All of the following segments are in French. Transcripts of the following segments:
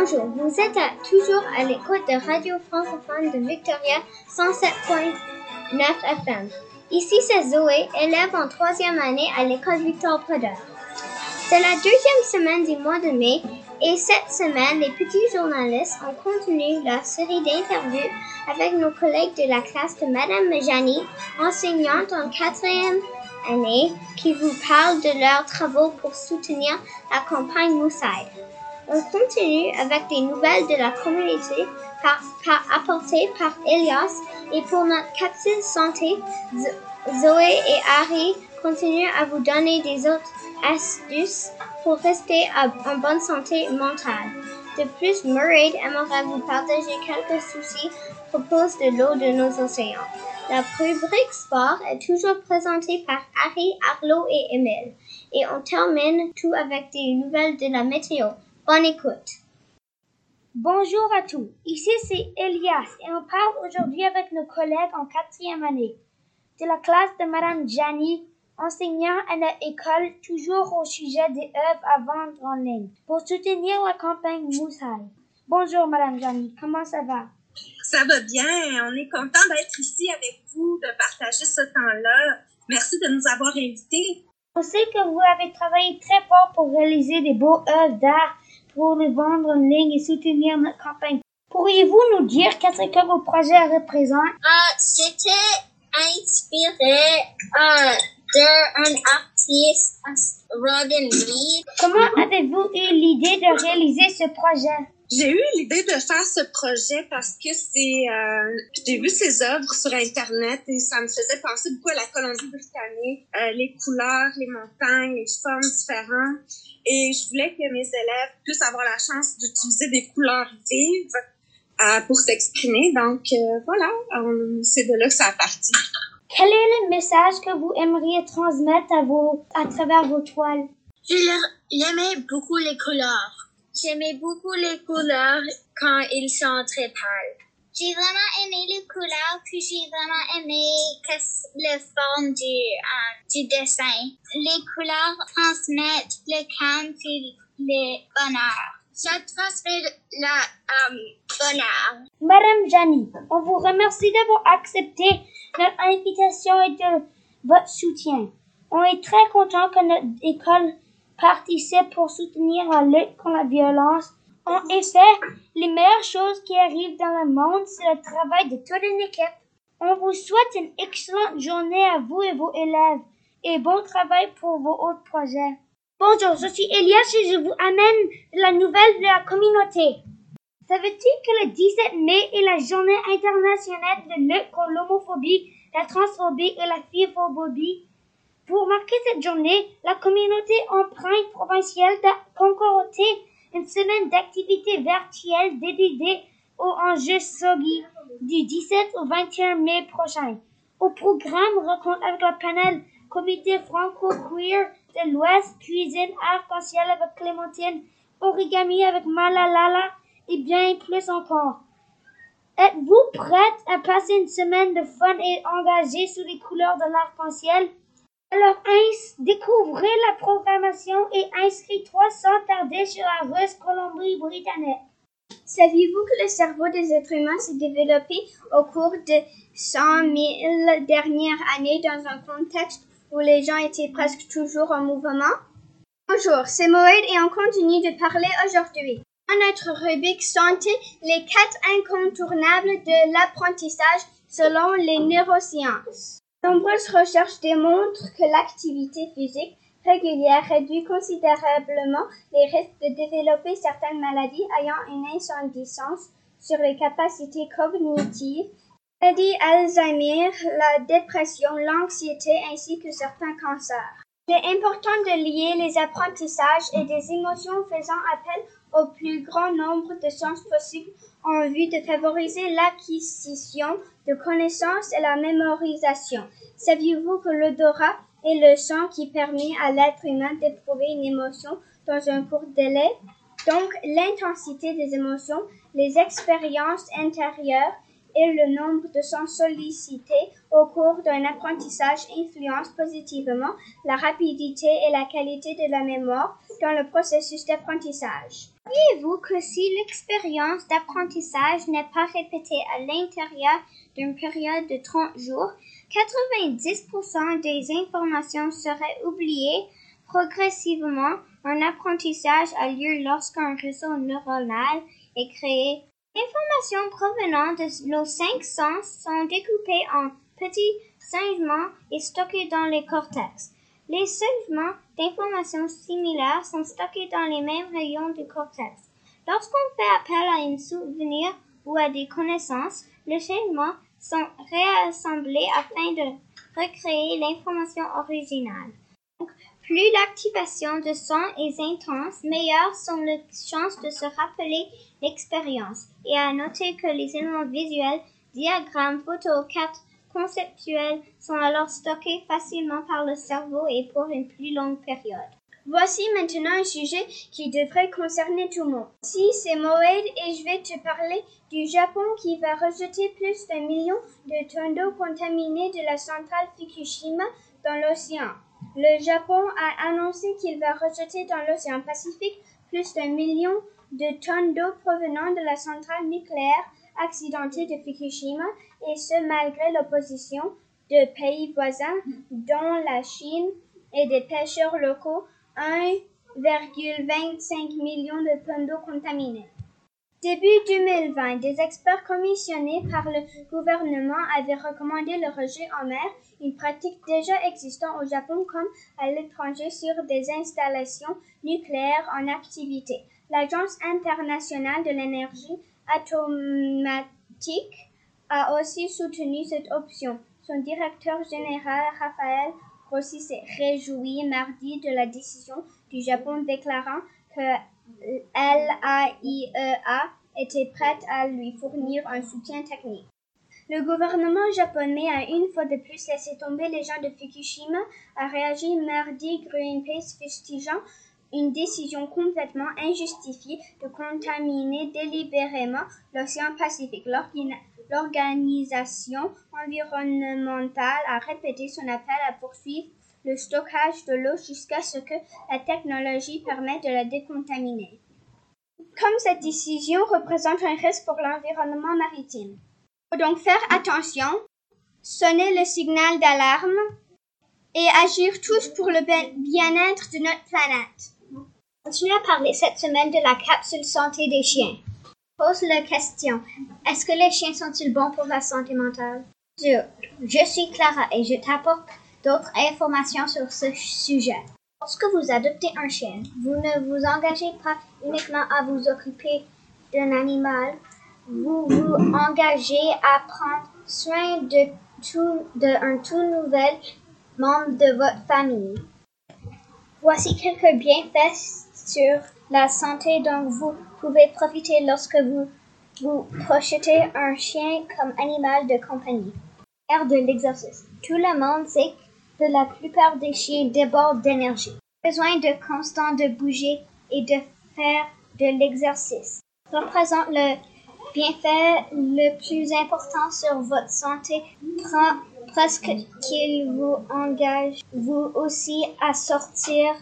Bonjour, vous êtes toujours à l'écoute de Radio francophone de Victoria 107.9 FM. Ici, c'est Zoé, élève en troisième année à l'école Victor Potter. C'est la deuxième semaine du mois de mai et cette semaine, les petits journalistes ont continué leur série d'interviews avec nos collègues de la classe de Madame Jani, enseignante en quatrième année, qui vous parlent de leurs travaux pour soutenir la campagne Moussaï. On continue avec des nouvelles de la communauté apportées par Elias et pour notre capsule santé, Zo- Zoé et Harry continuent à vous donner des autres astuces pour rester en bonne santé mentale. De plus, Murray aimerait vous partager quelques soucis à propos de l'eau de nos océans. La rubrique sport est toujours présentée par Harry, Arlo et Emile. Et on termine tout avec des nouvelles de la météo. Bonne écoute. Bonjour à tous, ici c'est Elias et on parle aujourd'hui avec nos collègues en quatrième année de la classe de Madame Jani, enseignant à l'école toujours au sujet des œuvres à vendre en ligne pour soutenir la campagne Moussaï. Bonjour Madame Jani, comment ça va? Ça va bien. On est content d'être ici avec vous, de partager ce temps-là. Merci de nous avoir invités. On sait que vous avez travaillé très fort pour réaliser des beaux œuvres d'art pour les vendre en ligne et soutenir notre campagne. Pourriez-vous nous dire qu'est-ce que vos projets représentent? Ah, c'était inspiré euh, d'un artiste, Robin Reed. Comment avez-vous eu l'idée de réaliser ce projet? J'ai eu l'idée de faire ce projet parce que c'est, euh, j'ai vu ses œuvres sur Internet et ça me faisait penser beaucoup à la Colombie-Britannique, euh, les couleurs, les montagnes, les formes différentes. Et je voulais que mes élèves puissent avoir la chance d'utiliser des couleurs vives euh, pour s'exprimer. Donc euh, voilà, on- c'est de là que ça a parti. Quel est le message que vous aimeriez transmettre à, vos, à travers vos toiles? J'aimais beaucoup les couleurs. J'aimais beaucoup les couleurs quand ils sont très pâles. J'ai vraiment aimé les couleurs, puis j'ai vraiment aimé la forme du, euh, du dessin. Les couleurs transmettent le calme et le bonheur. Ça transmet le euh, bonheur. Madame Jani, on vous remercie d'avoir accepté notre invitation et de votre soutien. On est très content que notre école participe pour soutenir la lutte contre la violence. En effet, les meilleures choses qui arrivent dans le monde, c'est le travail de toute une équipe. On vous souhaite une excellente journée à vous et vos élèves et bon travail pour vos autres projets. Bonjour, je suis Elias et je vous amène la nouvelle de la communauté. Savais-tu que le 17 mai est la journée internationale de lutte contre l'homophobie, la transphobie et la philophobie? Pour marquer cette journée, la communauté empreinte provinciale a concocté une semaine d'activités virtuelles dédiées aux enjeux SOGI du 17 au 21 mai prochain. Au programme, rencontre avec le panel Comité franco-queer de l'Ouest, cuisine arc-en-ciel avec Clémentine, origami avec Malalala et bien plus encore. Êtes-vous prête à passer une semaine de fun et engagée sous les couleurs de l'arc-en-ciel? Alors, ins- découvrez la programmation et inscris-toi sans tarder sur la Russe Colombie-Britannique. Saviez-vous que le cerveau des êtres humains s'est développé au cours de 100 000 dernières années dans un contexte où les gens étaient presque toujours en mouvement? Bonjour, c'est Moed et on continue de parler aujourd'hui. Dans notre rubrique santé, les quatre incontournables de l'apprentissage selon les neurosciences. Nombreuses recherches démontrent que l'activité physique régulière réduit considérablement les risques de développer certaines maladies ayant une incidence sur les capacités cognitives, maladie Alzheimer, la dépression, l'anxiété ainsi que certains cancers. Il est important de lier les apprentissages et des émotions faisant appel au plus grand nombre de sens possible en vue de favoriser l'acquisition de connaissances et la mémorisation. Saviez-vous que l'odorat est le son qui permet à l'être humain d'éprouver une émotion dans un court délai? Donc, l'intensité des émotions, les expériences intérieures et le nombre de sens sollicités au cours d'un apprentissage influencent positivement la rapidité et la qualité de la mémoire, dans le processus d'apprentissage. Saviez-vous que si l'expérience d'apprentissage n'est pas répétée à l'intérieur d'une période de 30 jours, 90% des informations seraient oubliées progressivement. Un apprentissage a lieu lorsqu'un réseau neuronal est créé. Informations provenant de nos cinq sens sont découpées en petits segments et stockées dans les cortex. Les segments d'informations similaires sont stockés dans les mêmes rayons du cortex. Lorsqu'on fait appel à un souvenir ou à des connaissances, les segments sont réassemblés afin de recréer l'information originale. Plus l'activation de son est intense, meilleures sont les chances de se rappeler l'expérience. Et à noter que les éléments visuels, diagrammes, photos, cartes conceptuels sont alors stockés facilement par le cerveau et pour une plus longue période. Voici maintenant un sujet qui devrait concerner tout le monde. Si c'est Moed et je vais te parler du Japon qui va rejeter plus d'un million de tonnes d'eau contaminée de la centrale Fukushima dans l'océan. Le Japon a annoncé qu'il va rejeter dans l'océan Pacifique plus d'un million de tonnes d'eau provenant de la centrale nucléaire accidentée de Fukushima et ce malgré l'opposition de pays voisins dont la Chine et des pêcheurs locaux 1,25 million de tonnes d'eau contaminée. Début 2020, des experts commissionnés par le gouvernement avaient recommandé le rejet en mer, une pratique déjà existante au Japon comme à l'étranger sur des installations nucléaires en activité. L'Agence internationale de l'énergie atomatique a aussi soutenu cette option. Son directeur général, Raphaël Grossi, s'est réjoui mardi de la décision du Japon déclarant que l'AIEA était prête à lui fournir un soutien technique. Le gouvernement japonais a une fois de plus laissé tomber les gens de Fukushima, a réagi mardi Greenpeace fustigeant une décision complètement injustifiée de contaminer délibérément l'océan Pacifique. L'organisation environnementale a répété son appel à poursuivre le stockage de l'eau jusqu'à ce que la technologie permette de la décontaminer. Comme cette décision représente un risque pour l'environnement maritime, faut donc faire attention, sonner le signal d'alarme et agir tous pour le bien-être de notre planète. Continuez à parler cette semaine de la capsule santé des chiens. Pose la question. Est-ce que les chiens sont-ils bons pour la santé mentale? Je suis Clara et je t'apporte d'autres informations sur ce sujet. Lorsque vous adoptez un chien, vous ne vous engagez pas uniquement à vous occuper d'un animal, vous vous engagez à prendre soin de tout, d'un tout nouvel membre de votre famille. Voici quelques bienfaits sur la santé dont vous pouvez profiter lorsque vous vous projetez un chien comme animal de compagnie. Faire de l'exercice. Tout le monde sait que la plupart des chiens débordent d'énergie. Besoin de constant de bouger et de faire de l'exercice. Représente le bienfait le plus important sur votre santé. Prend presque qu'il vous engage vous aussi à sortir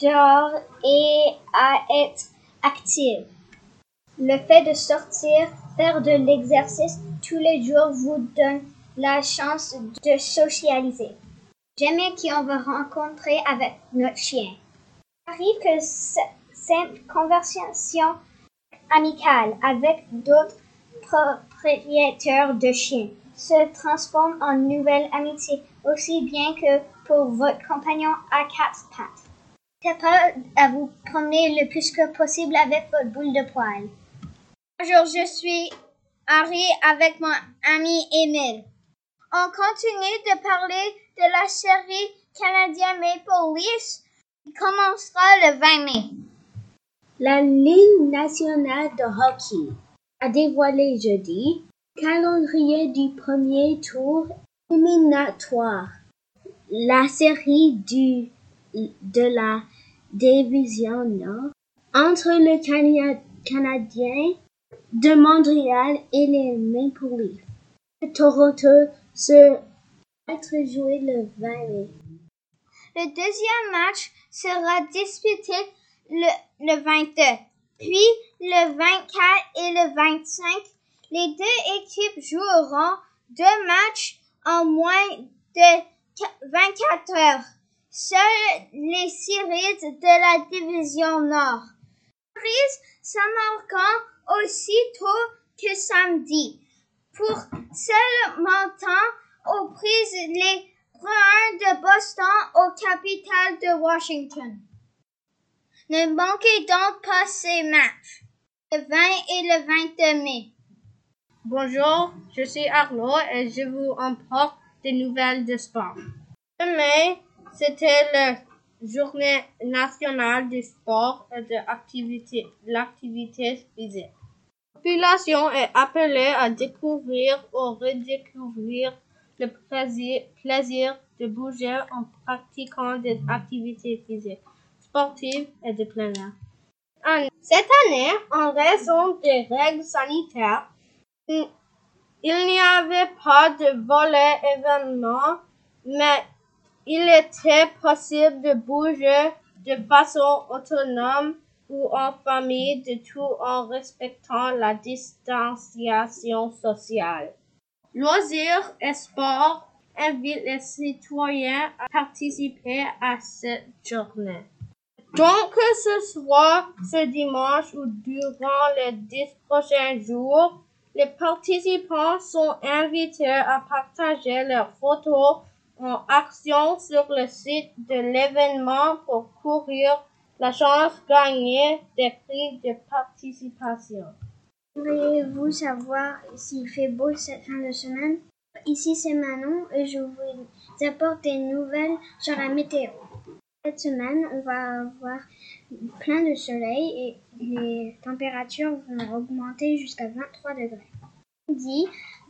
dehors et à être active. Le fait de sortir, faire de l'exercice tous les jours vous donne la chance de socialiser. Jamais qui on va rencontrer avec notre chien. Il arrive que cette conversation amicale avec d'autres propriétaires de chiens se transforme en nouvelle amitié, aussi bien que pour votre compagnon à quatre pattes. N'hésitez pas à vous promener le plus que possible avec votre boule de poil. Bonjour, je suis Harry avec mon ami Emile. On continue de parler de la série canadienne Maple Leafs qui commencera le 20 mai. La Ligue nationale de hockey a dévoilé jeudi le calendrier du premier tour éliminatoire. La série du, de la division Nord entre le Canadien de Montréal et les Maple Leafs. Le Toronto se joué le 20 mai. Le deuxième match sera disputé le, le 22. Puis le 24 et le 25, les deux équipes joueront deux matchs en moins de 24 heures. Seules les séries de la division Nord. Prise Saint-Marcan aussitôt que samedi. Pour seulement temps aux prises les Bruins de Boston au capital de Washington. Ne manquez donc pas ces matchs, le 20 et le 22 mai. Bonjour, je suis Arnaud et je vous emporte des nouvelles de sport. mai, c'était la journée nationale du sport et de l'activité physique. La population est appelée à découvrir ou redécouvrir le plaisir, de bouger en pratiquant des activités physiques, sportives et de plein air. Cette année, en raison des règles sanitaires, il n'y avait pas de volet événement, mais il était possible de bouger de façon autonome ou en famille, de tout en respectant la distanciation sociale. Loisirs et sport invitent les citoyens à participer à cette journée. Donc, que ce soit ce dimanche ou durant les dix prochains jours, les participants sont invités à partager leurs photos en action sur le site de l'événement pour courir la chance de gagner des prix de participation. Voulez-vous savoir s'il fait beau cette fin de semaine? Ici c'est Manon et je vous apporte des nouvelles sur la météo. Cette semaine, on va avoir plein de soleil et les températures vont augmenter jusqu'à 23 degrés. Dit,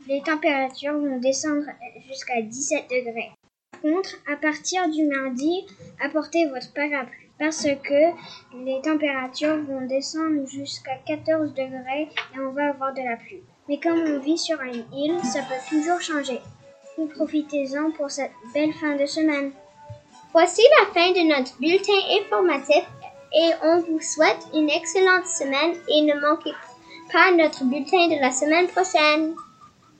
les températures vont descendre jusqu'à 17 degrés. Par contre, à partir du mardi, apportez votre parapluie parce que les températures vont descendre jusqu'à 14 degrés et on va avoir de la pluie. Mais comme on vit sur une île, ça peut toujours changer. Profitez-en pour cette belle fin de semaine. Voici la fin de notre bulletin informatif et on vous souhaite une excellente semaine et ne manquez pas notre bulletin de la semaine prochaine.